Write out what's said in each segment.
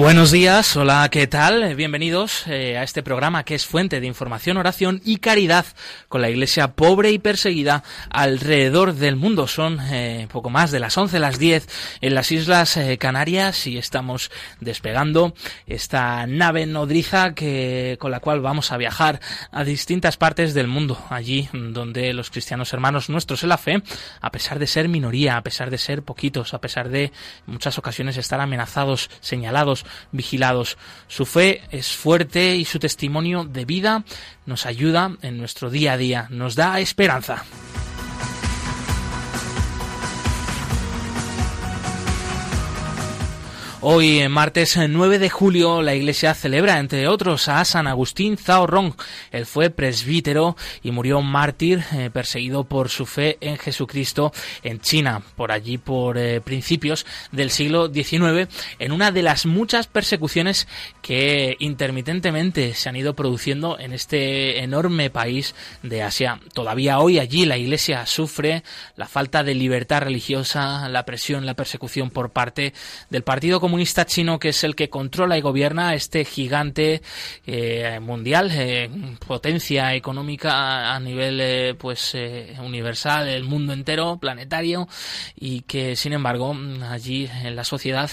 Buenos días, hola, ¿qué tal? Bienvenidos eh, a este programa que es fuente de información, oración y caridad con la iglesia pobre y perseguida alrededor del mundo. Son eh, poco más de las 11, las 10 en las Islas eh, Canarias y estamos despegando esta nave nodriza que, con la cual vamos a viajar a distintas partes del mundo, allí donde los cristianos hermanos nuestros en la fe, a pesar de ser minoría, a pesar de ser poquitos, a pesar de en muchas ocasiones estar amenazados, señalados, vigilados. Su fe es fuerte y su testimonio de vida nos ayuda en nuestro día a día, nos da esperanza. Hoy, martes 9 de julio, la Iglesia celebra, entre otros, a San Agustín Zhao Rong. Él fue presbítero y murió mártir, eh, perseguido por su fe en Jesucristo en China, por allí por eh, principios del siglo XIX, en una de las muchas persecuciones que intermitentemente se han ido produciendo en este enorme país de Asia. Todavía hoy allí la Iglesia sufre la falta de libertad religiosa, la presión, la persecución por parte del Partido Comunista comunista chino que es el que controla y gobierna este gigante eh, mundial, eh, potencia económica a nivel eh, pues universal, el mundo entero, planetario y que sin embargo allí en la sociedad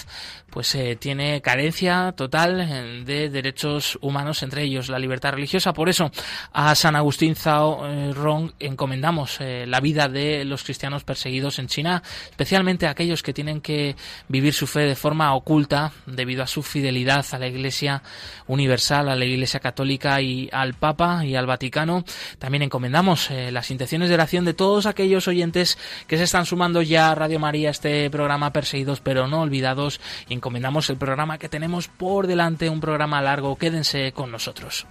pues tiene carencia total de derechos humanos, entre ellos la libertad religiosa. Por eso a San Agustín Zhao Rong encomendamos la vida de los cristianos perseguidos en China, especialmente aquellos que tienen que vivir su fe de forma oculta debido a su fidelidad a la Iglesia Universal, a la Iglesia Católica y al Papa y al Vaticano. También encomendamos eh, las intenciones de oración de todos aquellos oyentes que se están sumando ya a Radio María, este programa Perseguidos pero no olvidados. Encomendamos el programa que tenemos por delante, un programa largo. Quédense con nosotros.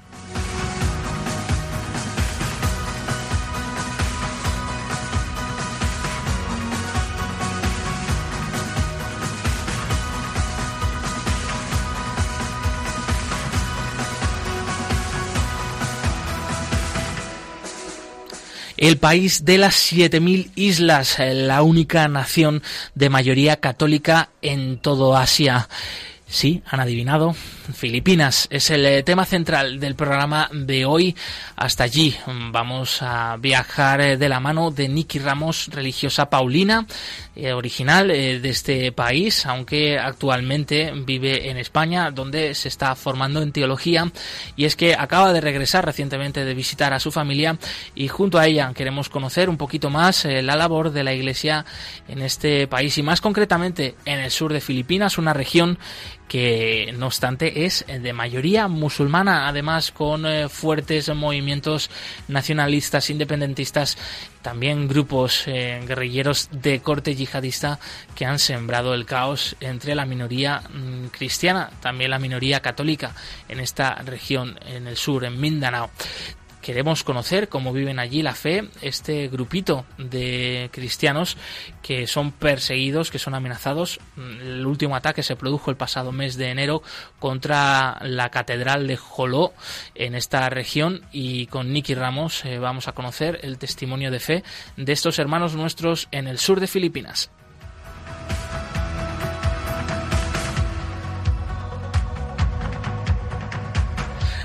El país de las 7.000 islas, eh, la única nación de mayoría católica en todo Asia. Sí, han adivinado. Filipinas es el eh, tema central del programa de hoy. Hasta allí vamos a viajar eh, de la mano de Nicky Ramos, religiosa paulina, eh, original de este país, aunque actualmente vive en España, donde se está formando en teología. Y es que acaba de regresar recientemente de visitar a su familia y junto a ella queremos conocer un poquito más la labor de la Iglesia en este país y más concretamente en el sur de Filipinas, una región que no obstante es de mayoría musulmana, además con eh, fuertes movimientos nacionalistas, independentistas, también grupos eh, guerrilleros de corte yihadista que han sembrado el caos entre la minoría mm, cristiana, también la minoría católica en esta región, en el sur, en Mindanao queremos conocer cómo viven allí la fe, este grupito de cristianos que son perseguidos, que son amenazados. El último ataque se produjo el pasado mes de enero contra la catedral de Joló en esta región y con Nicky Ramos eh, vamos a conocer el testimonio de fe de estos hermanos nuestros en el sur de Filipinas.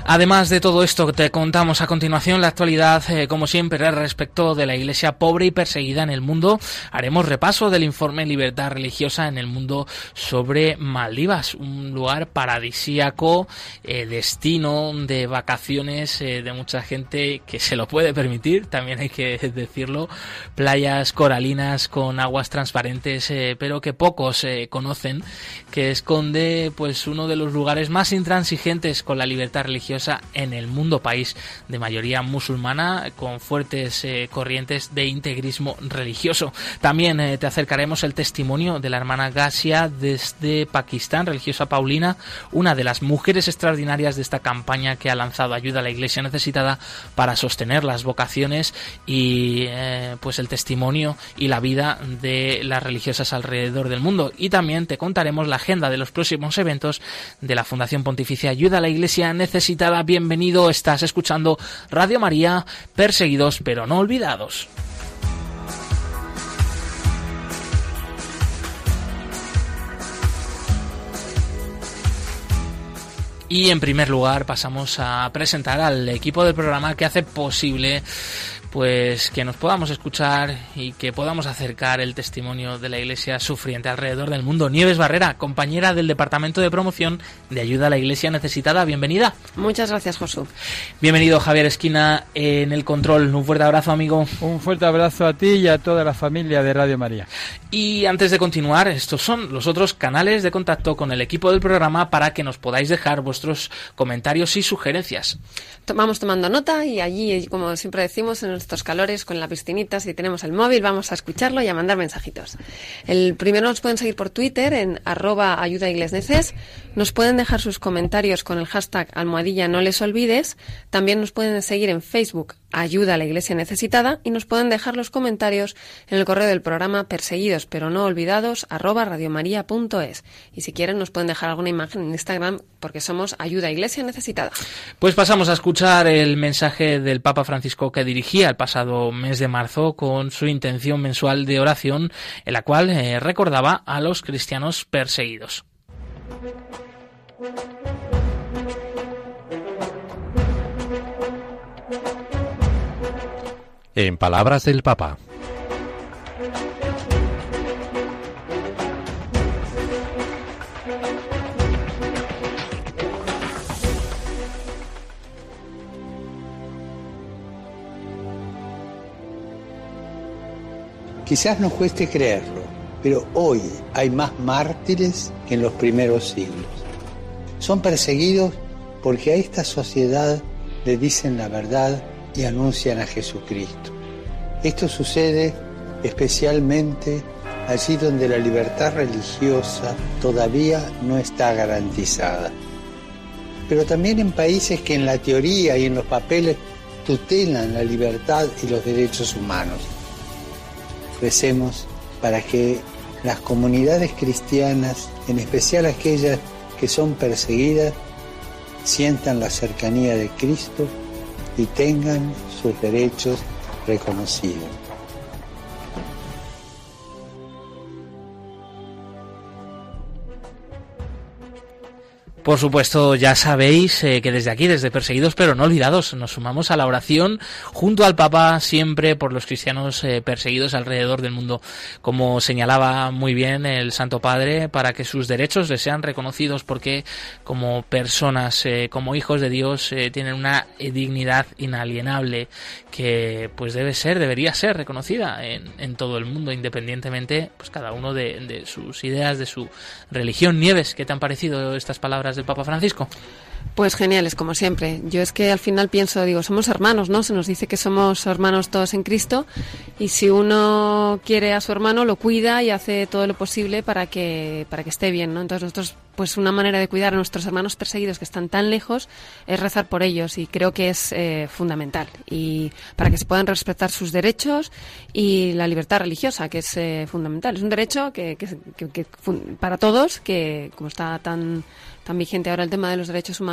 Además de todo esto, te contamos a continuación la actualidad, eh, como siempre, respecto de la iglesia pobre y perseguida en el mundo. Haremos repaso del informe Libertad Religiosa en el mundo sobre Maldivas, un lugar paradisíaco, eh, destino de vacaciones eh, de mucha gente que se lo puede permitir, también hay que decirlo, playas coralinas con aguas transparentes, pero que pocos conocen, que esconde pues uno de los lugares más intransigentes con la libertad religiosa en el mundo, país de mayoría musulmana con fuertes eh, corrientes de integrismo religioso. También eh, te acercaremos el testimonio de la hermana Gasia desde Pakistán, religiosa Paulina, una de las mujeres extraordinarias de esta campaña que ha lanzado ayuda a la iglesia necesitada para sostener las vocaciones y eh, pues el testimonio y la vida de las religiosas alrededor del mundo. Y también te contaremos la agenda de los próximos eventos de la Fundación Pontificia Ayuda a la Iglesia Necesitada. Bienvenido, estás escuchando Radio María, perseguidos pero no olvidados. Y en primer lugar pasamos a presentar al equipo del programa que hace posible pues que nos podamos escuchar y que podamos acercar el testimonio de la Iglesia sufriente alrededor del mundo. Nieves Barrera, compañera del Departamento de Promoción de Ayuda a la Iglesia Necesitada, bienvenida. Muchas gracias, Josu. Bienvenido, Javier Esquina, en el control. Un fuerte abrazo, amigo. Un fuerte abrazo a ti y a toda la familia de Radio María. Y antes de continuar, estos son los otros canales de contacto con el equipo del programa para que nos podáis dejar vuestros comentarios y sugerencias. Vamos tomando nota y allí, como siempre decimos, en estos calores con la piscinita, si tenemos el móvil, vamos a escucharlo y a mandar mensajitos. El primero nos pueden seguir por Twitter en arroba ayuda Nos pueden dejar sus comentarios con el hashtag almohadilla no les olvides. También nos pueden seguir en Facebook ayuda a la iglesia necesitada y nos pueden dejar los comentarios en el correo del programa perseguidos pero no olvidados radiomaria.es y si quieren nos pueden dejar alguna imagen en Instagram porque somos ayuda iglesia necesitada. Pues pasamos a escuchar el mensaje del Papa Francisco que dirigía el pasado mes de marzo con su intención mensual de oración en la cual eh, recordaba a los cristianos perseguidos. En palabras del Papa. Quizás nos cueste creerlo, pero hoy hay más mártires que en los primeros siglos. Son perseguidos porque a esta sociedad le dicen la verdad y anuncian a Jesucristo. Esto sucede especialmente allí donde la libertad religiosa todavía no está garantizada. Pero también en países que en la teoría y en los papeles tutelan la libertad y los derechos humanos. Recemos para que las comunidades cristianas, en especial aquellas que son perseguidas, sientan la cercanía de Cristo y tengan sus derechos reconocidos. Por supuesto, ya sabéis eh, que desde aquí, desde Perseguidos pero no olvidados, nos sumamos a la oración junto al Papa siempre por los cristianos eh, perseguidos alrededor del mundo, como señalaba muy bien el Santo Padre, para que sus derechos les sean reconocidos porque como personas, eh, como hijos de Dios, tienen una dignidad inalienable que pues debe ser, debería ser reconocida en, en todo el mundo, independientemente, pues cada uno de, de sus ideas, de su religión. Nieves, ¿qué te han parecido estas palabras? Del Papa Francisco? Pues geniales, como siempre. Yo es que al final pienso, digo, somos hermanos, ¿no? Se nos dice que somos hermanos todos en Cristo y si uno quiere a su hermano lo cuida y hace todo lo posible para que para que esté bien, ¿no? Entonces nosotros, pues una manera de cuidar a nuestros hermanos perseguidos que están tan lejos es rezar por ellos y creo que es eh, fundamental y para que se puedan respetar sus derechos y la libertad religiosa que es eh, fundamental. Es un derecho que, que para todos que como está tan tan vigente ahora el tema de los derechos humanos,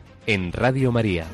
en Radio María.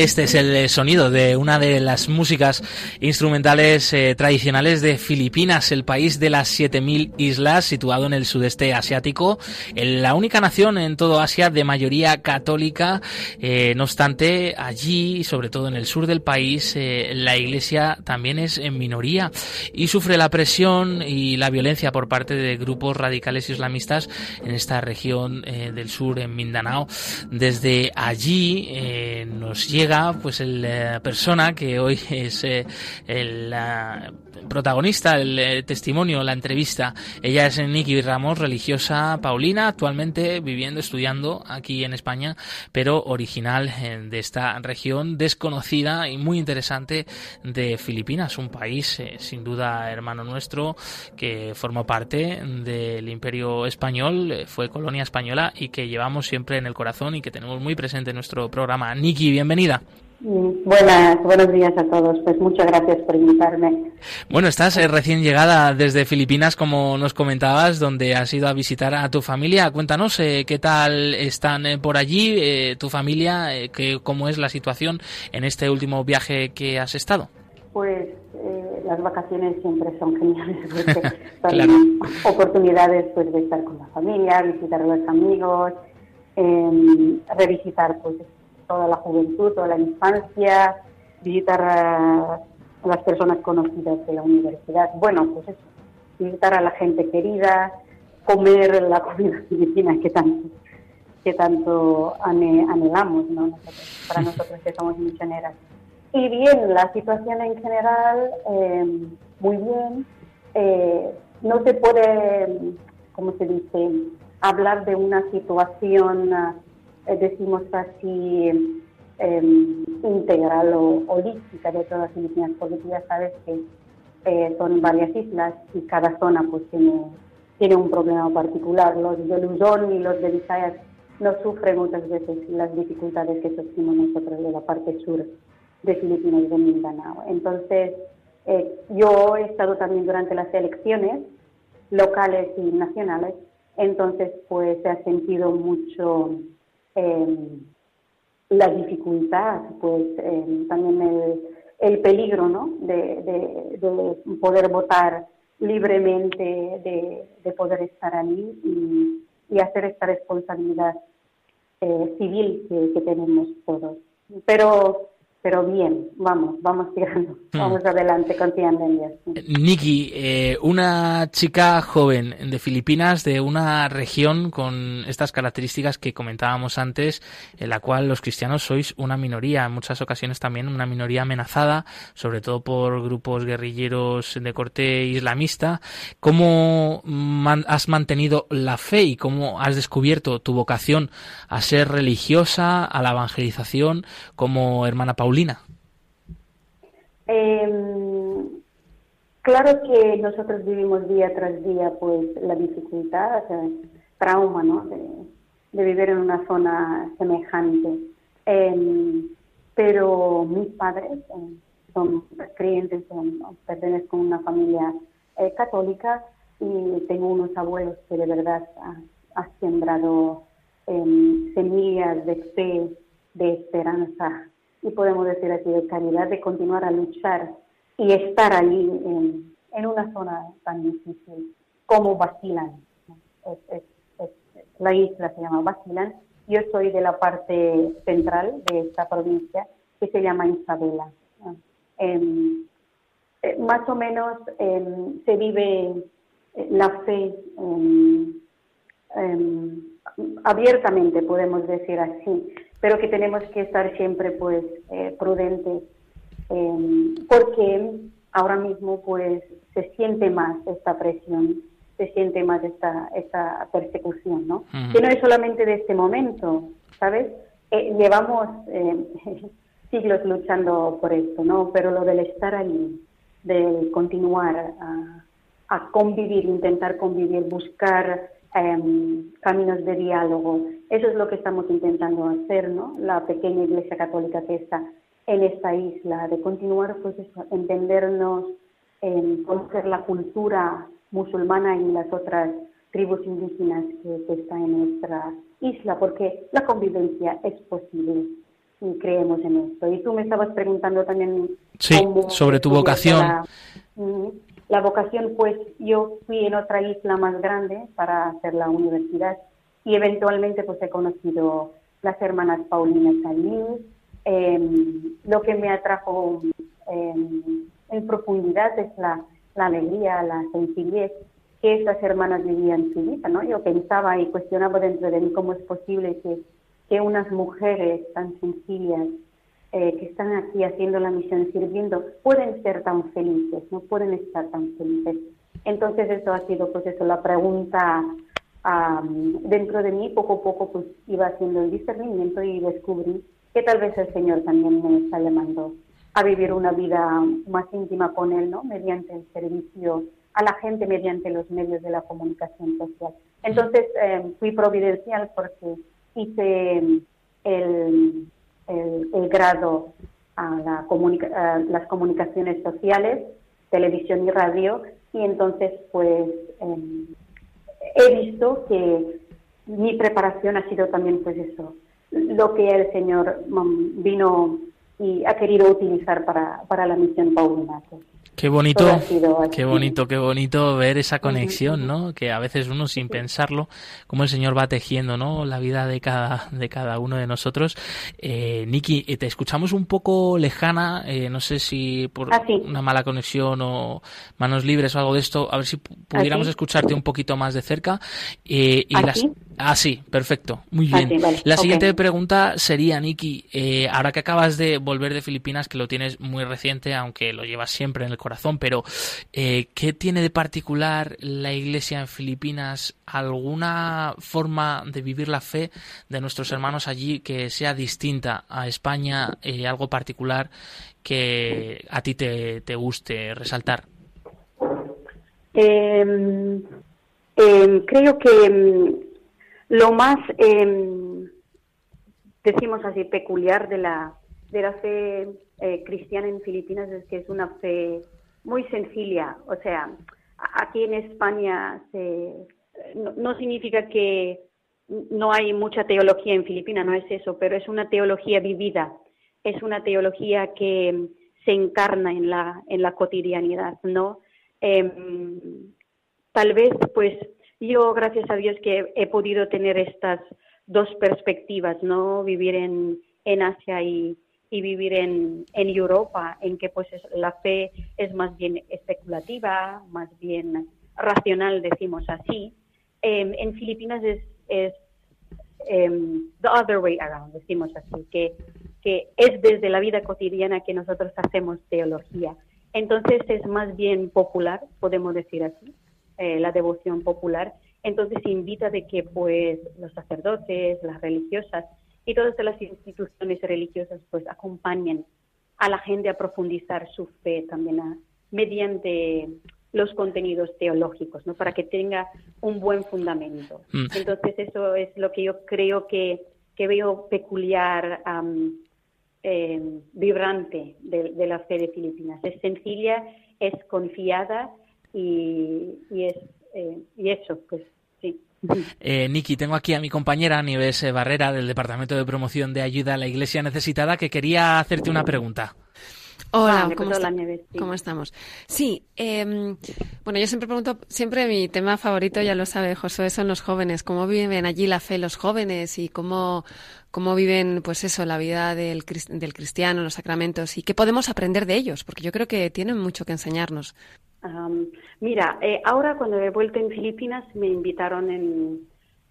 Este es el sonido de una de las músicas instrumentales eh, tradicionales de Filipinas, el país de las 7.000 islas, situado en el sudeste asiático, la única nación en todo Asia de mayoría católica. Eh, no obstante, allí, sobre todo en el sur del país, eh, la iglesia también es en minoría y sufre la presión y la violencia por parte de grupos radicales islamistas en esta región del sur, en Mindanao. Desde allí nos llega pues la eh, persona que hoy es eh, el protagonista, el, eh, testimonio, la entrevista. Ella es Nikki Ramos, religiosa paulina, actualmente viviendo, estudiando aquí en España, pero original de esta región desconocida y muy interesante de Filipinas, un país sin duda hermano nuestro que formó parte del Imperio Español, fue colonia española y que llevamos siempre en el corazón y que tenemos muy presente en nuestro programa. Nikki, bienvenida. Buenas, buenos días a todos. Pues muchas gracias por invitarme. Bueno, estás eh, recién llegada desde Filipinas, como nos comentabas, donde has ido a visitar a tu familia. Cuéntanos eh, qué tal están eh, por allí, tu familia, que, cómo es la situación en este último viaje que has estado. Pues las vacaciones siempre son geniales porque son oportunidades pues de estar con la familia, visitar a los amigos, em, revisitar pues toda la juventud, toda la infancia, visitar a, las personas conocidas de la universidad. Bueno, pues eso, visitar a la gente querida, comer la comida filipina que tanto que tanto anhelamos, ¿no? para nosotros que somos misioneras. Y bien, la situación en general, eh, muy bien. Eh, no se puede, como se dice, hablar de una situación decimos así, em, integral o holística de todas las Filipinas, porque tú ya sabes que eh, son varias islas y cada zona pues tiene, tiene un problema particular. Los de Luzón y los de Visayas no sufren muchas veces las dificultades que sufrimos nosotros de la parte sur de Filipinas y de Mindanao. Entonces, eh, yo he estado también durante las elecciones locales y nacionales, entonces pues se ha sentido mucho Em, la dificultad, pues em, también el, el, peligro ¿no? de, de, poder votar libremente, de, de poder estar allí y, y, hacer esta responsabilidad eh, civil que, que tenemos todos. Pero pero bien, vamos, vamos tirando, hmm. vamos adelante, confiando en Dios. Nikki, eh, una chica joven de Filipinas, de una región con estas características que comentábamos antes, en la cual los cristianos sois una minoría, en muchas ocasiones también una minoría amenazada, sobre todo por grupos guerrilleros de corte islamista. ¿Cómo has mantenido la fe y cómo has descubierto tu vocación a ser religiosa, a la evangelización, como hermana Paula? Em, claro que nosotros vivimos día tras día pues la dificultad, el trauma, ¿no? De, vivir en una zona semejante. Em, pero mis padres son creyentes, son, pertenezco a una familia eh, católica y tengo unos abuelos que de verdad han sembrado em, semillas de fe, de esperanza y podemos decir así, de caridad, de continuar a luchar y estar allí en, en una zona tan difícil como Basilan. la isla se llama Basilan. Yo soy de la parte central de esta provincia que se llama Isabela. Em, eh, más o menos em, se vive eh, la fe em, abiertamente, podemos decir así pero que tenemos que estar siempre pues eh, prudentes em, porque ahora mismo pues se siente más esta presión se siente más esta esta persecución no que no es solamente de este momento sabes eh, llevamos em, siglos luchando por esto no pero lo del estar ahí de continuar a, a convivir intentar convivir buscar Em, caminos de diálogo. Eso es lo que estamos intentando hacer, ¿no? La pequeña Iglesia Católica que está en esta isla, de continuar, pues entendernos, eh, conocer la cultura musulmana y las otras tribus indígenas que, están en nuestra isla, porque la convivencia es posible. y creemos en esto. Y tú me estabas preguntando también sí, sobre tu vocación. La, vocación, pues yo fui en otra isla más grande para hacer la universidad y eventualmente pues he conocido las hermanas Paulinas allí. Em, lo que me atrajo em, en profundidad es la, la alegría, la sencillez que estas hermanas vivían su vida, ¿no? Yo pensaba y cuestionaba dentro de mí cómo es posible que, que unas mujeres tan sencillas eh, que están aquí haciendo la misión, sirviendo, pueden ser tan felices, no pueden estar tan felices. Entonces eso ha sido pues eso, la pregunta dentro de mí, poco a poco pues iba haciendo el discernimiento y descubrí que tal vez el Señor también me está llamando a vivir una vida más íntima con Él, ¿no? Mediante el servicio a la gente mediante los medios de la comunicación social. Entonces eh, fui providencial porque hice el, el, grado a, la las comunicaciones sociales, televisión y radio, y entonces pues em, he visto que mi preparación ha sido también pues eso, lo que el Señor vino y ha querido utilizar para, para la misión paulina. Qué bonito, qué bonito, qué bonito ver esa conexión, ¿no? Que a veces uno sin pensarlo, como el Señor va tejiendo, ¿no? La vida de cada, de cada uno de nosotros. Eh, Niki, eh, te escuchamos un poco lejana, eh, no sé si por ah, una mala conexión o manos libres o algo de esto, a ver si pudiéramos escucharte un poquito más de cerca. Eh, y las, Ah, sí, perfecto. Muy ah, bien. La siguiente pregunta sería, Niki, eh, ahora que acabas de volver de Filipinas, que lo tienes muy reciente, aunque lo llevas siempre el corazón, pero eh, ¿qué tiene de particular la Iglesia en Filipinas? ¿Alguna forma de vivir la fe de nuestros hermanos allí que sea distinta a España? Eh, ¿Algo particular que a ti te, te guste resaltar? Em, em, creo que em, lo más, decimos así, peculiar de la, de la fe eh, cristiana en Filipinas es que es una fe muy sencilla. O sea, aquí en España no, significa que no hay mucha teología en Filipinas, no es eso, pero es una teología vivida, es una teología que se encarna en la, en la cotidianidad, ¿no? Em, tal vez, pues, yo, gracias a Dios, que he podido tener estas dos perspectivas, ¿no? Vivir en, en Asia y, y vivir en, en, Europa, en que pues la fe es más bien especulativa, más bien racional, decimos así. Em, en Filipinas es, es em, the other way around, decimos así, que, que es desde la vida cotidiana que nosotros hacemos teología. Entonces es más bien popular, podemos decir así. Eh, la devoción popular. Entonces invita de que pues los sacerdotes, las religiosas y todas las instituciones religiosas pues acompañen a la gente a profundizar su fe también mediante los contenidos teológicos, ¿no? Para que tenga un buen fundamento. Mm. Entonces eso es lo que yo creo que, que veo peculiar, eh, vibrante de, de, la fe de Filipinas. Es sencilla, es confiada y, y, es, eh, y eso, pues. Eh, Niki, tengo aquí a mi compañera Nieves Barrera del Departamento de Promoción de Ayuda a la Iglesia Necesitada que quería hacerte una pregunta. Hola, ah, ¿cómo, ¿cómo, estamos? Sí, eh, bueno, yo siempre pregunto, siempre mi tema favorito, ya lo sabe Josué, son los jóvenes, cómo viven allí la fe los jóvenes y cómo, cómo viven, pues eso, la vida del, del cristiano, los sacramentos y qué podemos aprender de ellos, porque yo creo que tienen mucho que enseñarnos mira, eh, ahora cuando he vuelto en Filipinas me invitaron en,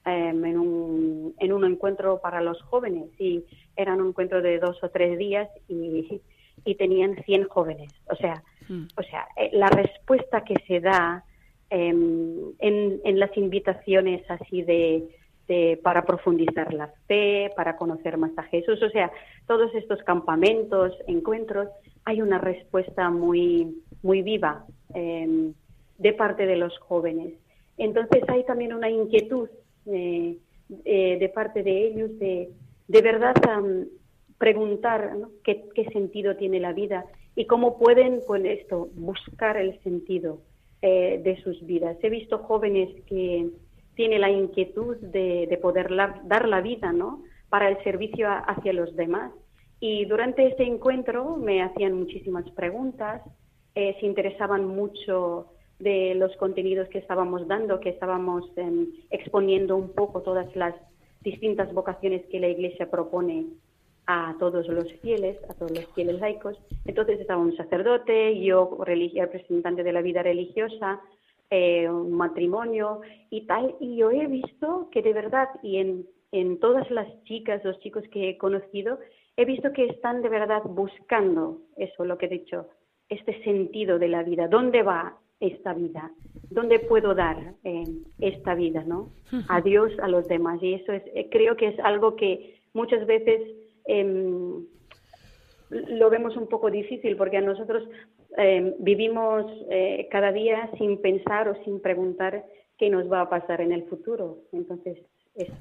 em, en, un, en un encuentro para los jóvenes y era un encuentro de dos o tres días y, y tenían 100 jóvenes. O sea, mm. o sea eh, la respuesta que se da em, en, en las invitaciones así de, de, para profundizar la fe, para conocer más a Jesús, o sea, todos estos campamentos, encuentros, hay una respuesta muy muy viva em, de parte de los jóvenes. Entonces hay también una inquietud eh, eh, de parte de ellos de, de verdad preguntar ¿Qué, sentido tiene la vida y cómo pueden con esto buscar el sentido eh, de sus vidas. He visto jóvenes que tienen la inquietud de, de poder dar la vida ¿no? para el servicio hacia los demás Y durante ese encuentro me hacían muchísimas preguntas, eh, se interesaban mucho de los contenidos que estábamos dando, que estábamos em, exponiendo un poco todas las distintas vocaciones que la Iglesia propone a todos los fieles, a todos los fieles laicos. Entonces estaba un sacerdote, yo representante de la vida religiosa, eh, un matrimonio y tal, y yo he visto que de verdad, y en, en todas las chicas, los chicos que he conocido, he visto que están de verdad buscando eso, lo que he dicho, este sentido de la vida, ¿dónde va esta vida? ¿Dónde puedo dar eh, esta vida, no? A Dios, a los demás. Y eso es, eh, creo que es algo que muchas veces em, lo vemos un poco difícil porque a nosotros em, vivimos eh, cada día sin pensar o sin preguntar qué nos va a pasar en el futuro. Entonces, eso.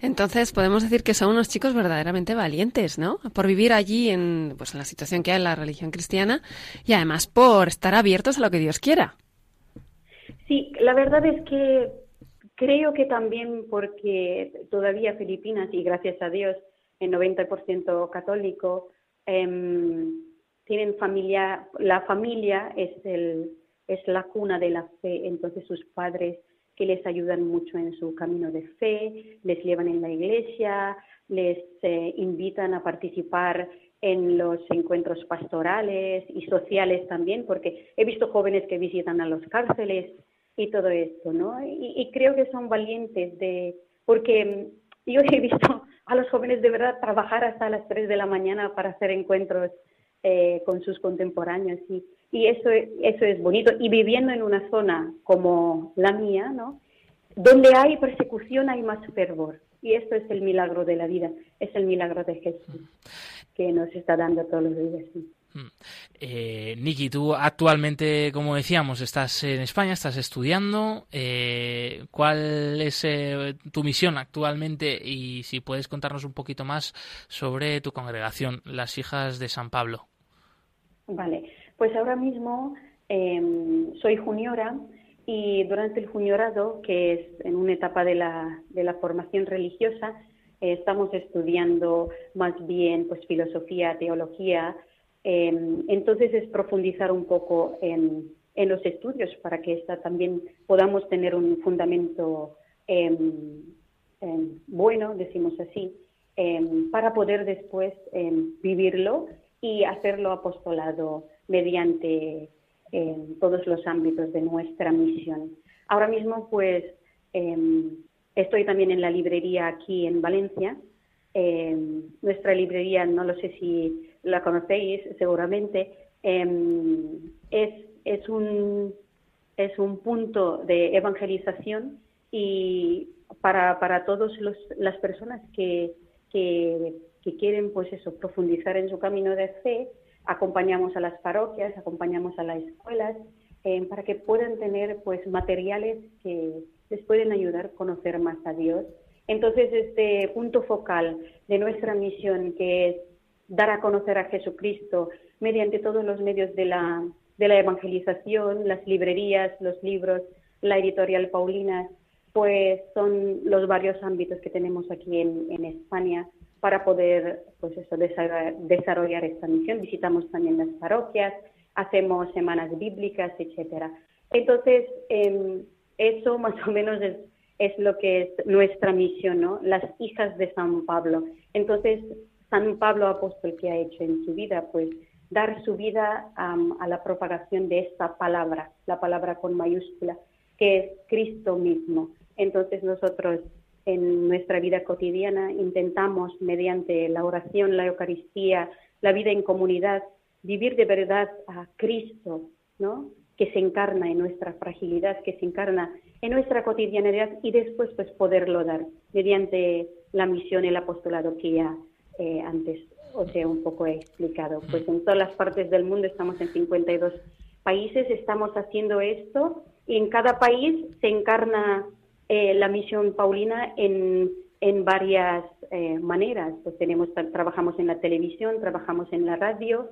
Entonces podemos decir que son unos chicos verdaderamente valientes, ¿no? Por vivir allí en, pues, en la situación que hay en la religión cristiana y además por estar abiertos a lo que Dios quiera. Sí, la verdad es que creo que también porque todavía Filipinas, y gracias a Dios, el 90% católico, em, tienen familia, la familia es, el, es la cuna de la fe, entonces sus padres que les ayudan mucho en su camino de fe, les llevan en la iglesia, les eh, invitan a participar en los encuentros pastorales y sociales también, porque he visto jóvenes que visitan a los cárceles y todo esto, ¿no? Y, creo que son valientes de, porque yo he visto a los jóvenes de verdad trabajar hasta las 3 de la mañana para hacer encuentros eh, con sus contemporáneos y, y eso, eso es bonito. Y viviendo en una zona como la mía, ¿no? Donde hay persecución hay más fervor. Y esto es el milagro de la vida, es el milagro de Jesús que nos está dando todos los días. Mm. Eh, Niki, tú actualmente, como decíamos, estás en España, estás estudiando. Eh, ¿Cuál es eh, tu misión actualmente? Y si puedes contarnos un poquito más sobre tu congregación, las Hijas de San Pablo. Vale, pues ahora mismo em, soy juniora y durante el juniorado, que es en una etapa de la, de la formación religiosa, eh, estamos estudiando más bien pues filosofía, teología. Em, entonces es profundizar un poco en, los estudios para que también podamos tener un fundamento em, bueno, decimos así, para poder después vivirlo y hacerlo apostolado mediante eh, todos los ámbitos de nuestra misión. Ahora mismo, pues, em, estoy también en la librería aquí en Valencia. Em, nuestra librería, no lo sé si la conocéis, seguramente, em, es, es, un, es un punto de evangelización y para, para todas las personas que, que, que quieren, pues eso, profundizar en su camino de fe, acompañamos a las parroquias, acompañamos a las escuelas eh, para que puedan tener pues materiales que les pueden ayudar a conocer más a Dios. Entonces, este punto focal de nuestra misión, que es dar a conocer a Jesucristo mediante todos los medios de la, de la evangelización, las librerías, los libros, la editorial Paulina, pues son los varios ámbitos que tenemos aquí en, en España para poder pues eso, desarrollar esta misión. Visitamos también las parroquias, hacemos semanas bíblicas, etcétera. Entonces, em, eso más o menos es, es, lo que es nuestra misión, ¿no? Las hijas de San Pablo. Entonces, San Pablo apóstol, que ha hecho en su vida? Pues dar su vida a la propagación de esta palabra, la palabra con mayúscula, que es Cristo mismo. Entonces, nosotros en nuestra vida cotidiana intentamos, mediante la oración, la Eucaristía, la vida en comunidad, vivir de verdad a Cristo, ¿no? que se encarna en nuestra fragilidad, que se encarna en nuestra cotidianidad y después pues poderlo dar mediante la misión, el apostolado que ya eh, antes os he un poco explicado. Pues en todas las partes del mundo estamos en 52 países, estamos haciendo esto y en cada país se encarna eh, la misión Paulina en, en varias eh, maneras. Pues tenemos, trabajamos en la televisión, trabajamos en la radio,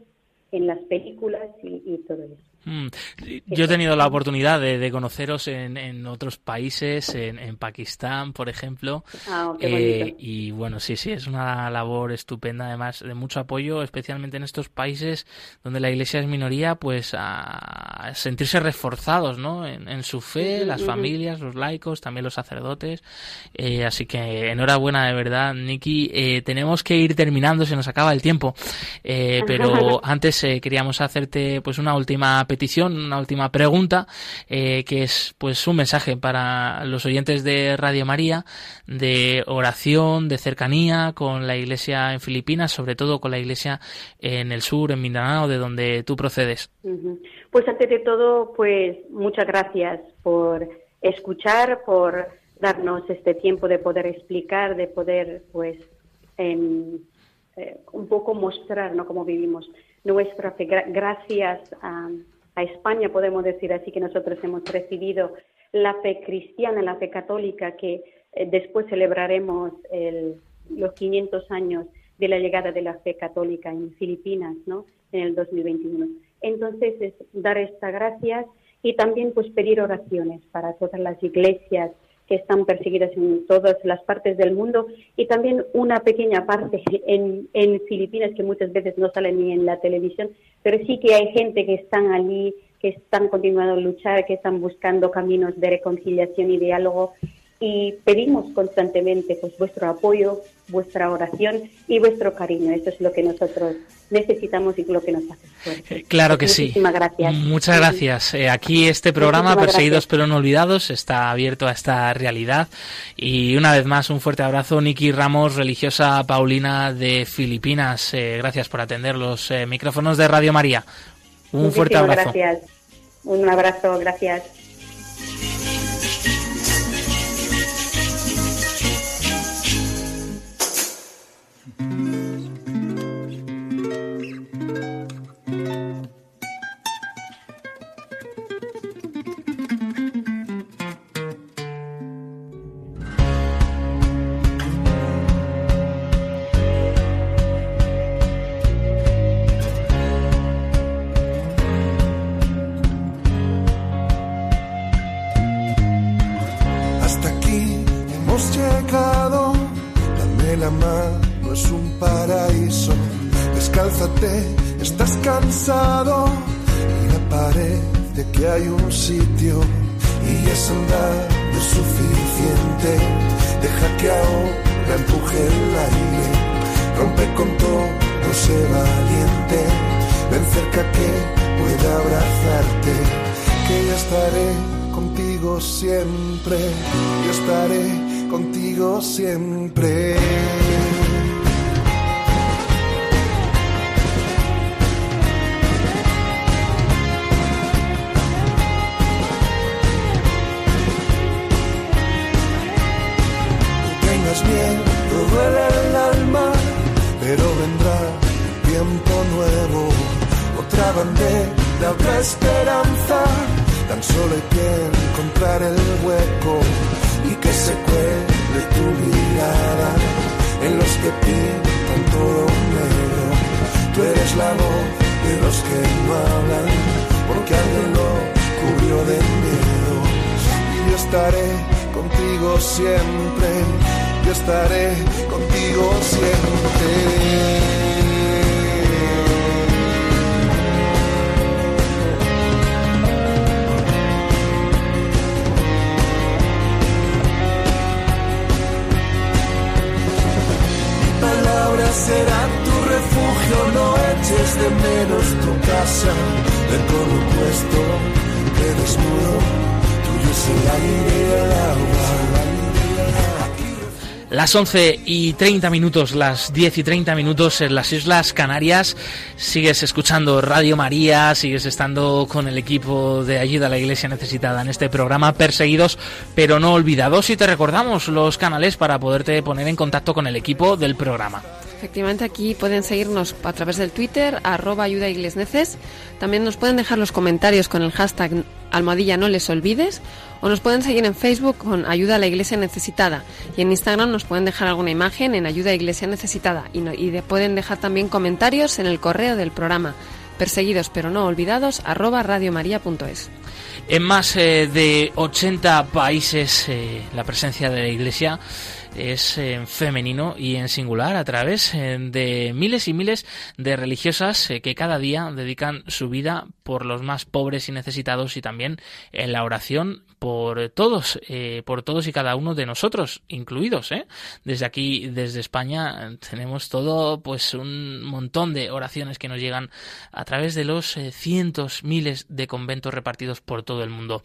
en las películas y, todo eso. Mm. Yo he tenido la oportunidad de, conoceros en, otros países, en, Pakistán, por ejemplo. Ah, eh, y bueno, sí, sí, es una labor estupenda, además de mucho apoyo, especialmente en estos países donde la Iglesia es minoría, pues a sentirse reforzados, ¿no? En, su fe, las familias, los laicos, también los sacerdotes. Eh, así que enhorabuena, de verdad, Niki. Eh, tenemos que ir terminando, se nos acaba el tiempo, pero antes queríamos hacerte, pues, una última una última pregunta, eh, que es pues un mensaje para los oyentes de Radio María, de oración, de cercanía con la iglesia en Filipinas, sobre todo con la iglesia en el sur, en Mindanao, de donde tú procedes. Pues antes de todo, pues muchas gracias por escuchar, por darnos este tiempo de poder explicar, de poder pues en, eh, un poco mostrar ¿no? cómo vivimos nuestra fe. Gracias a España, podemos decir así, que nosotros hemos recibido la fe cristiana, la fe católica, que eh, después celebraremos los 500 años de la llegada de la fe católica en Filipinas, ¿no? En el 2021. Entonces, es dar estas gracias y también pues pedir oraciones para todas las iglesias que están perseguidas en todas las partes del mundo. Y también una pequeña parte en, en Filipinas que muchas veces no sale ni en la televisión, pero sí que hay gente que están allí, que están continuando a luchar, que están buscando caminos de reconciliación y diálogo. Y pedimos constantemente pues vuestro apoyo, vuestra oración y vuestro cariño. Eso es lo que nosotros necesitamos y lo que nos hace fuerte. Eh, claro que sí. gracias. Muchas gracias. Eh, aquí este programa, Perseguidos pero no olvidados, está abierto a esta realidad. Y una vez más, un fuerte abrazo, Niki Ramos, religiosa Paulina de Filipinas. Eh, gracias por atender los micrófonos de Radio María. Un fuerte abrazo. Gracias. Un abrazo, gracias. estás cansado y la pared de que hay un sitio y es andar lo suficiente. Deja que ahora empuje el aire, rompe con todo, sé valiente, ven cerca que pueda abrazarte, que yo estaré contigo siempre, yo estaré contigo siempre. siempre, yo estaré contigo siempre. Las 11 y 30 minutos, las 10 y 30 minutos en las Islas Canarias. Sigues escuchando Radio María, sigues estando con el equipo de ayuda a la Iglesia Necesitada en este programa Perseguidos pero no olvidados y te recordamos los canales para poderte poner en contacto con el equipo del programa. Efectivamente, aquí pueden seguirnos a través del Twitter, arroba ayuda neces. También nos pueden dejar los comentarios con el hashtag almohadilla no les olvides. O nos pueden seguir en Facebook con Ayuda a la Iglesia Necesitada. Y en Instagram nos pueden dejar alguna imagen en Ayuda a Iglesia Necesitada. Y, y pueden dejar también comentarios en el correo del programa Perseguidos pero no olvidados, arroba radiomaria.es. En más eh, de 80 países eh, la presencia de la Iglesia es en femenino y en singular a través eh, de miles y miles de religiosas eh, que cada día dedican su vida por los más pobres y necesitados y también en la oración por todos, eh, por todos y cada uno de nosotros, incluidos. Desde aquí, desde España, tenemos todo, pues un montón de oraciones que nos llegan a través de los cientos, miles de conventos repartidos por todo el mundo.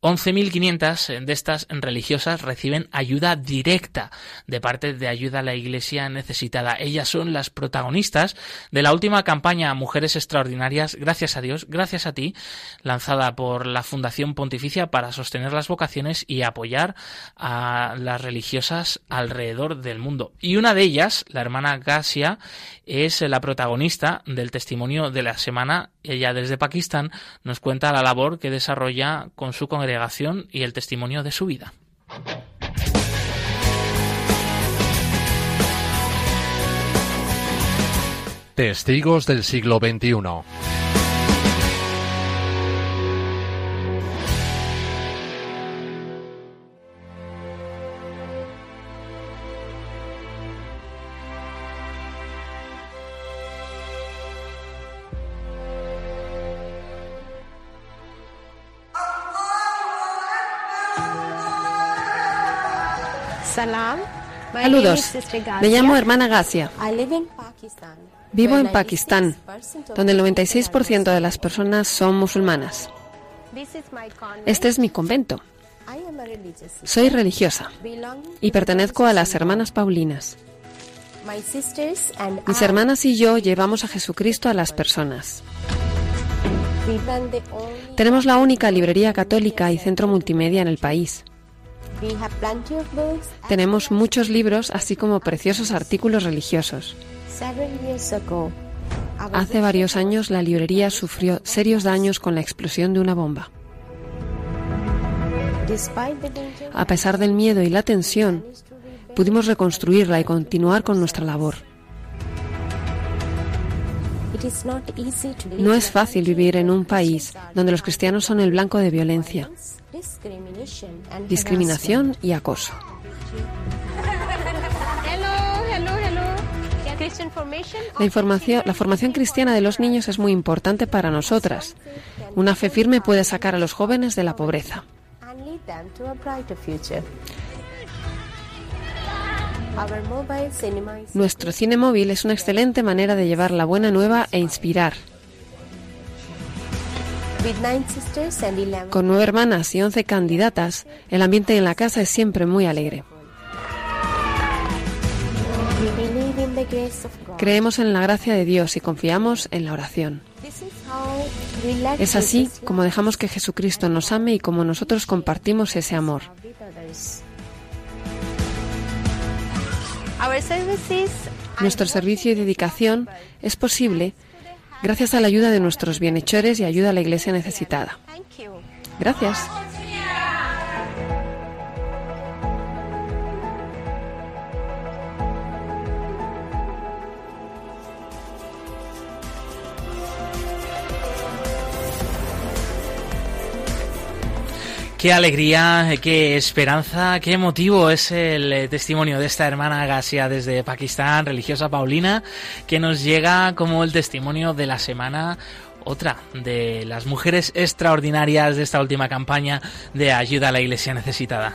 11.500 de estas religiosas reciben ayuda directa de parte de ayuda a la Iglesia necesitada. Ellas son las protagonistas de la última campaña Mujeres Extraordinarias, gracias a Dios, gracias a ti, lanzada por la Fundación Pontificia para sostener las vocaciones y apoyar a las religiosas alrededor del mundo. Y una de ellas, la hermana Gasia, es la protagonista del testimonio de la semana. Ella desde Pakistán nos cuenta la labor que desarrolla con su congregación y el testimonio de su vida. Testigos del siglo XXI. Saludos. Me llamo hermana Gasia. Vivo en Pakistán, donde el 96% de las personas son musulmanas. Este es mi convento. Soy religiosa y pertenezco a las hermanas Paulinas. Mis hermanas y yo llevamos a Jesucristo a las personas. Tenemos la única librería católica y centro multimedia en el país. Tenemos muchos libros, así como preciosos artículos religiosos. Hace varios años la librería sufrió serios daños con la explosión de una bomba. A pesar del miedo y la tensión, pudimos reconstruirla y continuar con nuestra labor. No es fácil vivir en un país donde los cristianos son el blanco de violencia, discriminación y acoso. La, información, la formación cristiana de los niños es muy importante para nosotras. Una fe firme puede sacar a los jóvenes de la pobreza. Nuestro cine móvil es una excelente manera de llevar la buena nueva e inspirar. Con nueve hermanas y once candidatas, el ambiente en la casa es siempre muy alegre. Creemos en la gracia de Dios y confiamos en la oración. Es así como dejamos que Jesucristo nos ame y como nosotros compartimos ese amor. Nuestro servicio y dedicación es posible gracias a la ayuda de nuestros bienhechores y ayuda a la iglesia necesitada. Gracias. Qué alegría, qué esperanza, qué motivo es el eh, testimonio de esta hermana Gasia desde Pakistán, religiosa Paulina, que nos llega como el testimonio de la semana otra de las mujeres extraordinarias de esta última campaña de ayuda a la iglesia necesitada.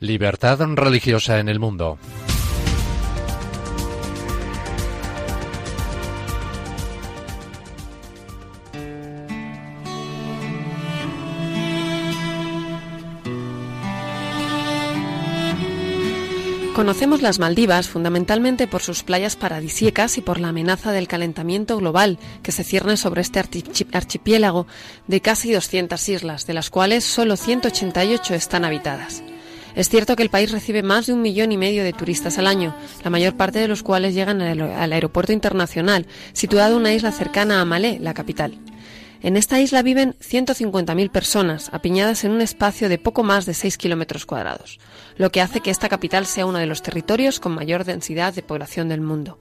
Libertad religiosa en el mundo. Conocemos las Maldivas fundamentalmente por sus playas paradisíacas y por la amenaza del calentamiento global que se cierne sobre este archipiélago de casi 200 islas, de las cuales solo 188 están habitadas. Es cierto que el país recibe más de un millón y medio de turistas al año, la mayor parte de los cuales llegan al aeropuerto internacional, situado en una isla cercana a Malé, la capital. En esta isla viven 150.000 personas, apiñadas en un espacio de poco más de 6 kilómetros cuadrados, lo que hace que esta capital sea uno de los territorios con mayor densidad de población del mundo.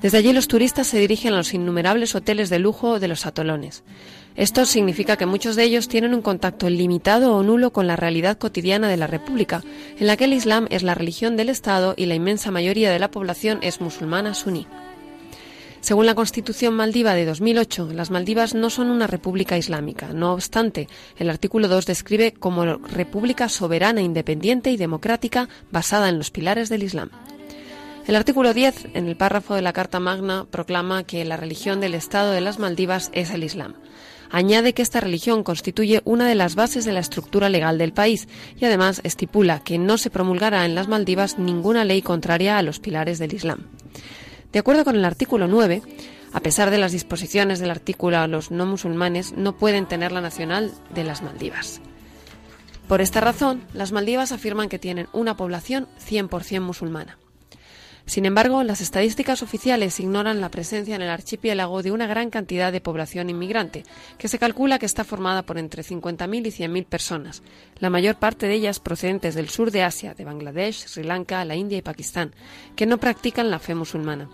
Desde allí los turistas se dirigen a los innumerables hoteles de lujo de los atolones. Esto significa que muchos de ellos tienen un contacto limitado o nulo con la realidad cotidiana de la República, en la que el Islam es la religión del Estado y la inmensa mayoría de la población es musulmana suní. Según la Constitución maldiva de 2008, las Maldivas no son una república islámica. No obstante, el artículo 2 describe como república soberana, independiente y democrática basada en los pilares del Islam. El artículo 10, en el párrafo de la Carta Magna, proclama que la religión del Estado de las Maldivas es el Islam. Añade que esta religión constituye una de las bases de la estructura legal del país y además estipula que no se promulgará en las Maldivas ninguna ley contraria a los pilares del Islam. De acuerdo con el artículo 9, a pesar de las disposiciones del artículo, los no musulmanes no pueden tener la nacional de las Maldivas. Por esta razón, las Maldivas afirman que tienen una población 100% musulmana. Sin embargo, las estadísticas oficiales ignoran la presencia en el archipiélago de una gran cantidad de población inmigrante, que se calcula que está formada por entre 50.000 y 100.000 personas, la mayor parte de ellas procedentes del sur de Asia, de Bangladesh, Sri Lanka, la India y Pakistán, que no practican la fe musulmana.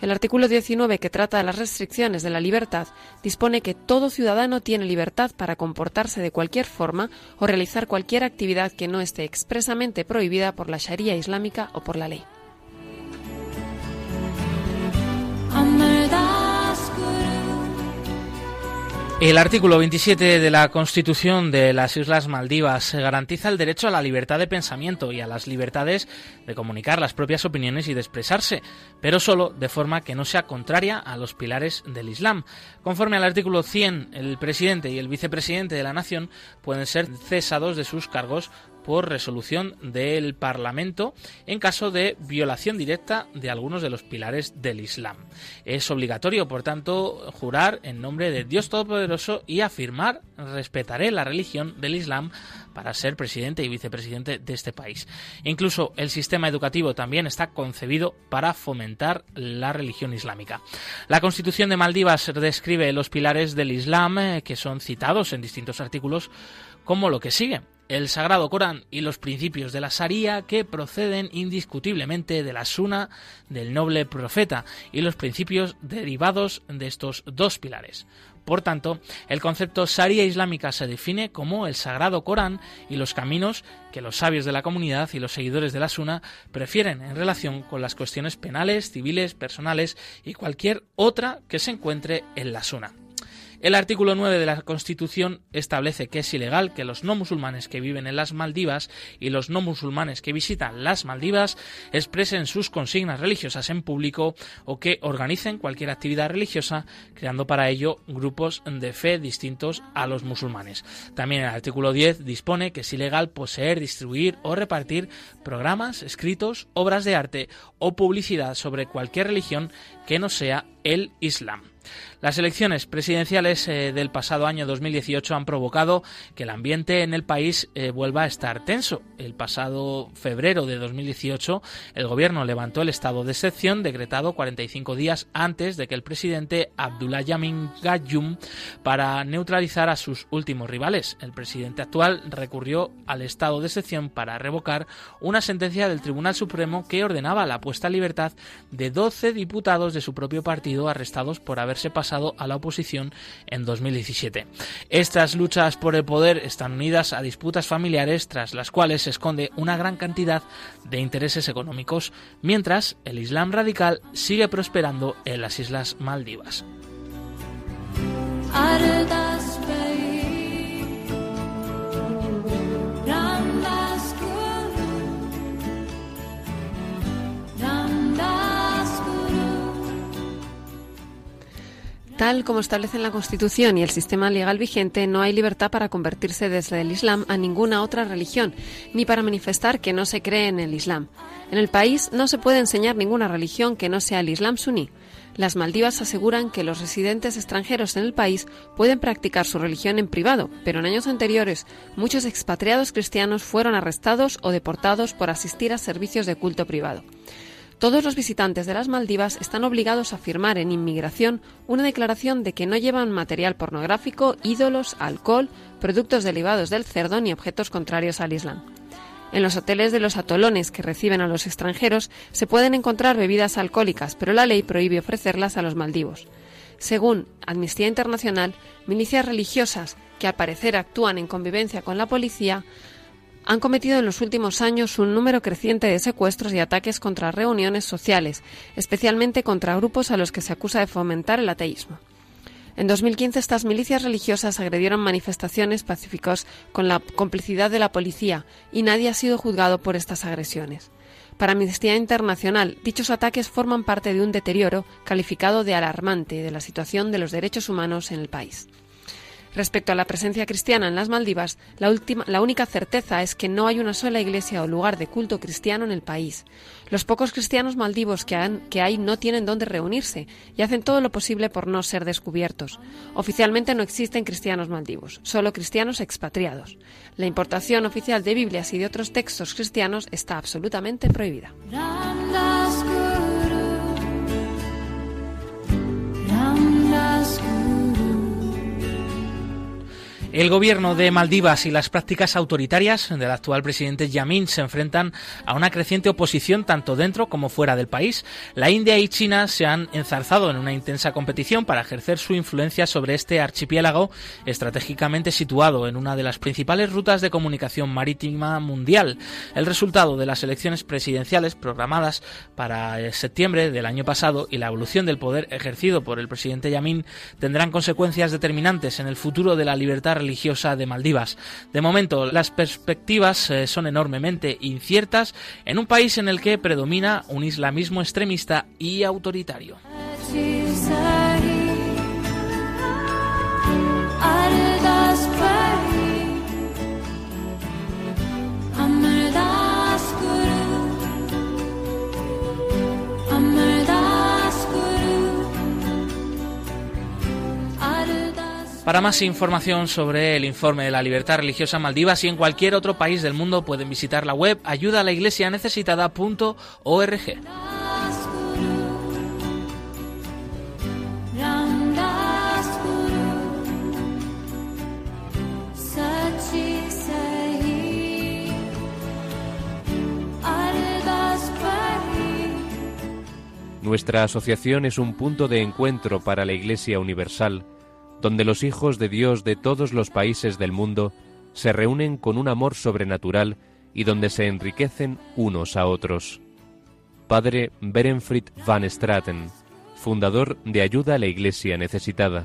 El artículo 19, que trata de las restricciones de la libertad, dispone que todo ciudadano tiene libertad para comportarse de cualquier forma o realizar cualquier actividad que no esté expresamente prohibida por la Sharia islámica o por la ley. El artículo 27 de la Constitución de las Islas Maldivas garantiza el derecho a la libertad de pensamiento y a las libertades de comunicar las propias opiniones y de expresarse, pero solo de forma que no sea contraria a los pilares del Islam. Conforme al artículo 100, el presidente y el vicepresidente de la nación pueden ser cesados de sus cargos por resolución del Parlamento en caso de violación directa de algunos de los pilares del Islam. Es obligatorio, por tanto, jurar en nombre de Dios Todopoderoso y afirmar respetaré la religión del Islam para ser presidente y vicepresidente de este país. Incluso el sistema educativo también está concebido para fomentar la religión islámica. La Constitución de Maldivas describe los pilares del Islam eh, que son citados en distintos artículos como lo que sigue el Sagrado Corán y los principios de la Sharia que proceden indiscutiblemente de la Suna del noble profeta y los principios derivados de estos dos pilares. Por tanto, el concepto Sharia islámica se define como el Sagrado Corán y los caminos que los sabios de la comunidad y los seguidores de la Suna prefieren en relación con las cuestiones penales, civiles, personales y cualquier otra que se encuentre en la Suna. El artículo 9 de la Constitución establece que es ilegal que los no musulmanes que viven en las Maldivas y los no musulmanes que visitan las Maldivas expresen sus consignas religiosas en público o que organicen cualquier actividad religiosa, creando para ello grupos de fe distintos a los musulmanes. También el artículo 10 dispone que es ilegal poseer, distribuir o repartir programas, escritos, obras de arte o publicidad sobre cualquier religión que no sea el Islam. Las elecciones presidenciales eh, del pasado año 2018 han provocado que el ambiente en el país eh, vuelva a estar tenso. El pasado febrero de 2018 el gobierno levantó el estado de excepción decretado 45 días antes de que el presidente Abdullah Yamin Gayoom para neutralizar a sus últimos rivales. El presidente actual recurrió al estado de excepción para revocar una sentencia del Tribunal Supremo que ordenaba la puesta en libertad de 12 diputados de su propio partido arrestados por haberse pasado a la oposición en 2017. Estas luchas por el poder están unidas a disputas familiares tras las cuales se esconde una gran cantidad de intereses económicos, mientras el Islam radical sigue prosperando en las Islas Maldivas. Tal como establece la Constitución y el sistema legal vigente, no hay libertad para convertirse desde el Islam a ninguna otra religión, ni para manifestar que no se cree en el Islam. En el país no se puede enseñar ninguna religión que no sea el Islam suní. Las Maldivas aseguran que los residentes extranjeros en el país pueden practicar su religión en privado, pero en años anteriores muchos expatriados cristianos fueron arrestados o deportados por asistir a servicios de culto privado. Todos los visitantes de las Maldivas están obligados a firmar en inmigración una declaración de que no llevan material pornográfico, ídolos, alcohol, productos derivados del cerdo ni objetos contrarios al Islam. En los hoteles de los atolones que reciben a los extranjeros se pueden encontrar bebidas alcohólicas, pero la ley prohíbe ofrecerlas a los maldivos. Según Amnistía Internacional, milicias religiosas que al parecer actúan en convivencia con la policía han cometido en los últimos años un número creciente de secuestros y ataques contra reuniones sociales, especialmente contra grupos a los que se acusa de fomentar el ateísmo. En 2015 estas milicias religiosas agredieron manifestaciones pacíficos con la complicidad de la policía y nadie ha sido juzgado por estas agresiones. Para Amnistía Internacional, dichos ataques forman parte de un deterioro calificado de alarmante de la situación de los derechos humanos en el país. Respecto a la presencia cristiana en las Maldivas, la, última, la única certeza es que no hay una sola iglesia o lugar de culto cristiano en el país. Los pocos cristianos maldivos que, que hay no tienen dónde reunirse y hacen todo lo posible por no ser descubiertos. Oficialmente no existen cristianos maldivos, solo cristianos expatriados. La importación oficial de Biblias y de otros textos cristianos está absolutamente prohibida. El gobierno de Maldivas y las prácticas autoritarias del actual presidente Yamin se enfrentan a una creciente oposición tanto dentro como fuera del país. La India y China se han enzarzado en una intensa competición para ejercer su influencia sobre este archipiélago estratégicamente situado en una de las principales rutas de comunicación marítima mundial. El resultado de las elecciones presidenciales programadas para eh, septiembre del año pasado y la evolución del poder ejercido por el presidente Yamin tendrán consecuencias determinantes en el futuro de la libertad religiosa de Maldivas. De momento, las perspectivas eh, son enormemente inciertas en un país en el que predomina un islamismo extremista y autoritario. Para más información sobre el informe de la libertad religiosa en Maldivas y en cualquier otro país del mundo pueden visitar la web ayudalaiglesianecesitada.org. Nuestra asociación es un punto de encuentro para la Iglesia Universal donde los hijos de Dios de todos los países del mundo se reúnen con un amor sobrenatural y donde se enriquecen unos a otros. Padre Berenfried van Straten, fundador de Ayuda a la Iglesia Necesitada.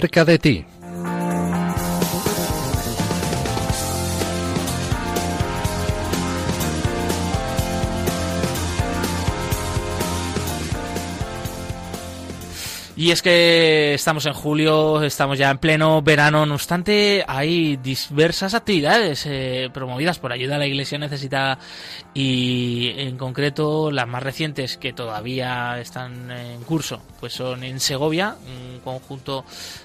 Cerca de ti. Y es que estamos en julio, estamos ya en pleno verano, no obstante hay diversas actividades eh, promovidas por ayuda a la Iglesia necesitada y en concreto las más recientes que todavía están en curso pues son en Segovia, un conjunto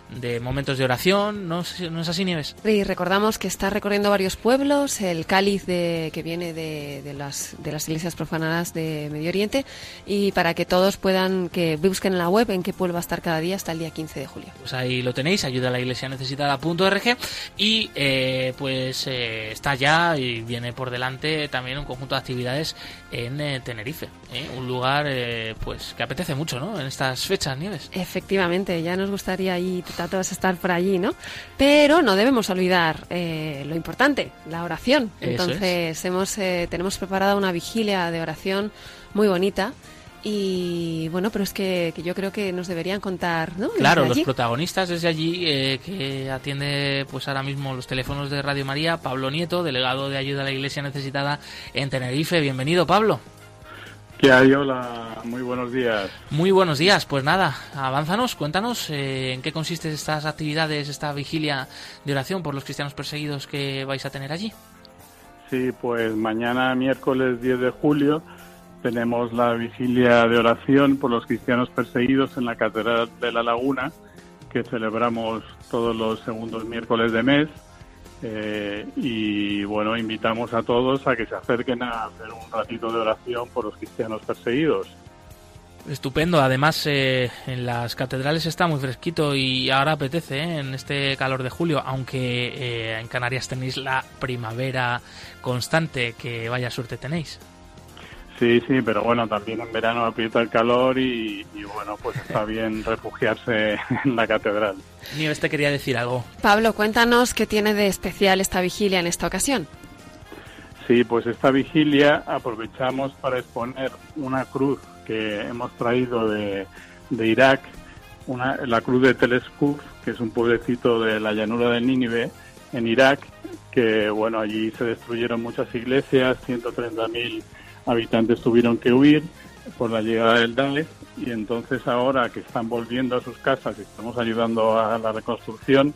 de momentos de oración, ¿no, ¿no es así Nieves? Y recordamos que está recorriendo varios pueblos, el cáliz de, que viene de, las, de las iglesias profanadas de Medio Oriente, y para que todos puedan, que busquen en la web en qué pueblo a estar cada día hasta el día 15 de julio. Pues ahí lo tenéis, ayuda a la iglesia necesitada.org y eh, pues eh, está ya y viene por delante también un conjunto de actividades en eh, Tenerife, ¿eh? un lugar eh, pues que apetece mucho, ¿no? En estas fechas, Nieves. Efectivamente, ya nos gustaría ahí a todos estar por allí, ¿no? Pero no debemos olvidar eh, lo importante, la oración. Entonces hemos eh, tenemos preparada una vigilia de oración muy bonita y bueno, pero es que, que yo creo que nos deberían contar, ¿no? Claro, los protagonistas desde allí eh, que atiende pues ahora mismo los teléfonos de Radio María, Pablo Nieto, delegado de ayuda a la iglesia necesitada en Tenerife. Bienvenido, Pablo. ¿Qué hay? Hola, muy buenos días. Muy buenos días. Pues nada, avánzanos, cuéntanos eh, en qué consisten estas actividades, esta vigilia de oración por los cristianos perseguidos que vais a tener allí. Sí, pues mañana miércoles 10 de julio tenemos la vigilia de oración por los cristianos perseguidos en la Catedral de la Laguna, que celebramos todos los segundos miércoles de mes. Eh, y bueno, invitamos a todos a que se acerquen a hacer un ratito de oración por los cristianos perseguidos. Estupendo, además eh, en las catedrales está muy fresquito y ahora apetece ¿eh? en este calor de julio, aunque eh, en Canarias tenéis la primavera constante, que vaya suerte tenéis. Sí, sí, pero bueno, también en verano aprieta el calor y, y bueno, pues está bien refugiarse en la catedral. Nieves te quería decir algo. Pablo, cuéntanos qué tiene de especial esta vigilia en esta ocasión. Sí, pues esta vigilia aprovechamos para exponer una cruz que hemos traído de, de Irak, una, la cruz de Teleskuf, que es un pueblecito de la llanura de Nínive, en Irak, que bueno, allí se destruyeron muchas iglesias, 130.000 habitantes tuvieron que huir por la llegada del Daesh y entonces ahora que están volviendo a sus casas y estamos ayudando a la reconstrucción,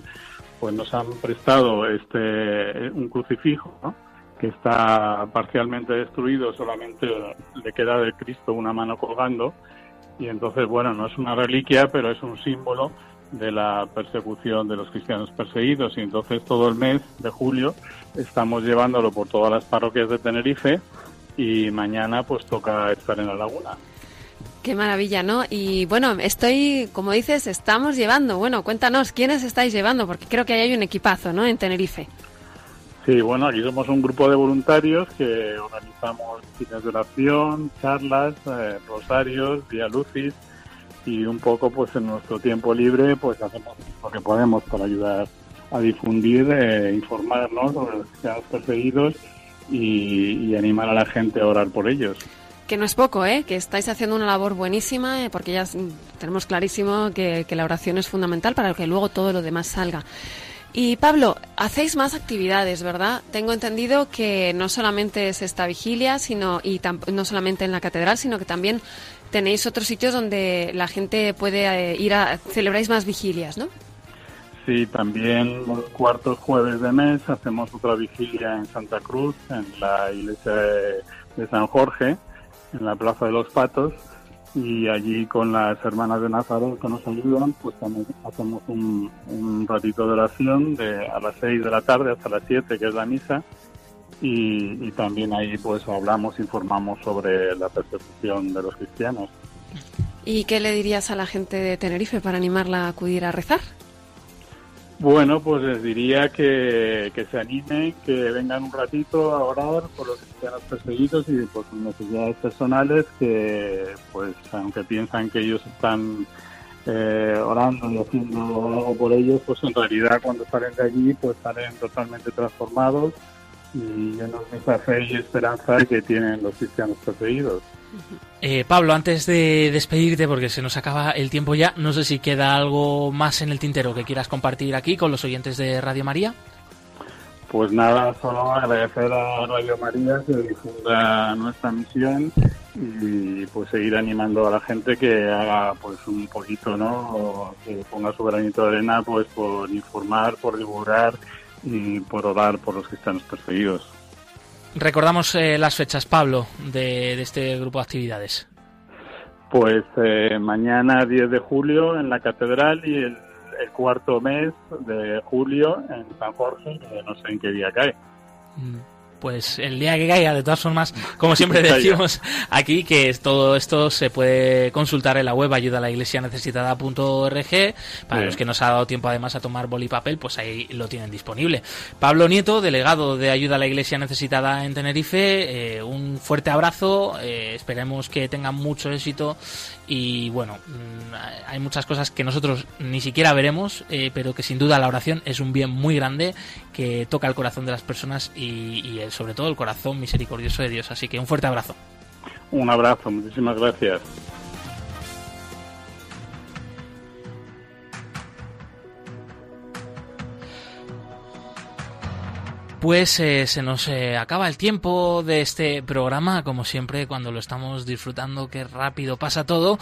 pues nos han prestado este un crucifijo, que está parcialmente destruido, solamente le queda de Cristo una mano colgando y entonces, bueno, no es una reliquia, pero es un símbolo de la persecución de los cristianos perseguidos y entonces todo el mes de julio estamos llevándolo por todas las parroquias de Tenerife y mañana pues toca estar en la laguna. Qué maravilla, ¿no? Y bueno, estoy, como dices, estamos llevando. Bueno, cuéntanos, ¿quiénes estáis llevando? Porque creo que ahí hay un equipazo, ¿no? En Tenerife. Sí, bueno, aquí somos un grupo de voluntarios que organizamos cines de oración, charlas, eh, rosarios, vía lucis y un poco pues en nuestro tiempo libre pues hacemos lo que podemos para ayudar a difundir, eh, informarnos sobre los cristianos perseguidos y, y animar a la gente a orar por ellos. Que no es poco, ¿eh? Que estáis haciendo una labor buenísima, eh, porque ya tenemos clarísimo que, la oración es fundamental para que luego todo lo demás salga. Y Pablo, hacéis más actividades, ¿verdad? Tengo entendido que no solamente es esta vigilia, sino y no solamente en la catedral, sino que también tenéis otros sitios donde la gente puede eh, ir a celebráis más vigilias, ¿no? Sí, también los cuartos jueves de mes hacemos otra vigilia en Santa Cruz, en la iglesia de, de San Jorge, en la Plaza de los Patos, y allí con las hermanas de Nazaret que nos ayudan, pues también hacemos un, un ratito de oración de a las 6 de la tarde hasta las 7, que es la misa, y, y también ahí pues hablamos, informamos sobre la persecución de los cristianos. ¿Y qué le dirías a la gente de Tenerife para animarla a acudir a rezar? Bueno, pues les diría que, que se animen, que vengan un ratito a orar por los cristianos perseguidos y por sus necesidades personales, que pues aunque piensan que ellos están eh, orando y haciendo algo por ellos, pues en realidad cuando salen de allí pues salen totalmente transformados y llenos de esa fe y esperanza que tienen los cristianos perseguidos. Eh, Pablo, antes de despedirte, porque se nos acaba el tiempo ya, no sé si queda algo más en el tintero que quieras compartir aquí con los oyentes de Radio María. Pues nada, solo agradecer a Radio María que difunda nuestra misión y pues seguir animando a la gente que haga pues un poquito, ¿no? Que ponga su granito de arena pues por informar, por divulgar y por orar por los cristianos perseguidos. Recordamos eh, las fechas, Pablo, de, de este grupo de actividades. Pues eh, mañana 10 de julio en la catedral y el, el cuarto mes de julio en San Jorge, que no sé en qué día cae. Pues el día que caiga, de todas formas, como siempre decimos aquí, que todo esto se puede consultar en la web ayuda a la iglesia necesitada.org. Para los que nos ha dado tiempo además a tomar boli y papel, pues ahí lo tienen disponible. Pablo Nieto, delegado de ayuda a la iglesia necesitada en Tenerife, eh, un fuerte abrazo, eh, esperemos que tengan mucho éxito y bueno, mm, hay muchas cosas que nosotros ni siquiera veremos, eh, pero que sin duda la oración es un bien muy grande que toca el corazón de las personas y, y, eh, sobre todo el corazón misericordioso de Dios. Así que un fuerte abrazo. Un abrazo, muchísimas gracias. Pues eh, se nos eh, acaba el tiempo de este programa, como siempre, cuando lo estamos disfrutando, qué rápido pasa todo.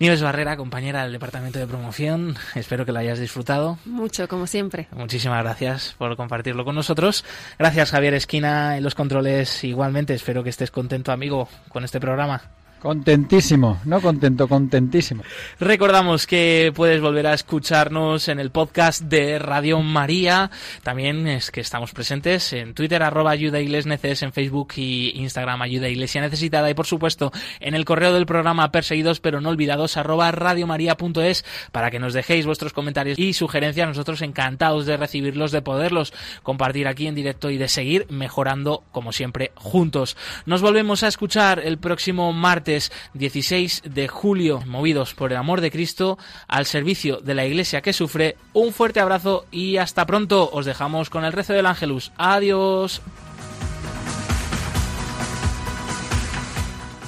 Nieves Barrera, compañera del Departamento de Promoción, espero que lo hayas disfrutado. Mucho, como siempre. Muchísimas gracias por compartirlo con nosotros. Gracias Javier Esquina en los controles igualmente. Espero que estés contento, amigo, con este programa. Contentísimo, no contento, contentísimo. Recordamos que puedes volver a escucharnos en el podcast de Radio María. También es que estamos presentes en Twitter, arroba ayuda Neces, en Facebook y Instagram ayuda Iglesia Necesitada y por supuesto en el correo del programa perseguidos pero no olvidados arroba radiomaria.es para que nos dejéis vuestros comentarios y sugerencias. Nosotros encantados de recibirlos, de poderlos compartir aquí en directo y de seguir mejorando como siempre juntos. Nos volvemos a escuchar el próximo martes 16 de julio, movidos por el amor de Cristo, al servicio de la iglesia que sufre. Un fuerte abrazo y hasta pronto. Os dejamos con el rezo del Ángelus. Adiós.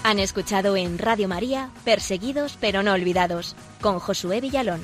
Han escuchado en Radio María Perseguidos pero no olvidados con Josué Villalón.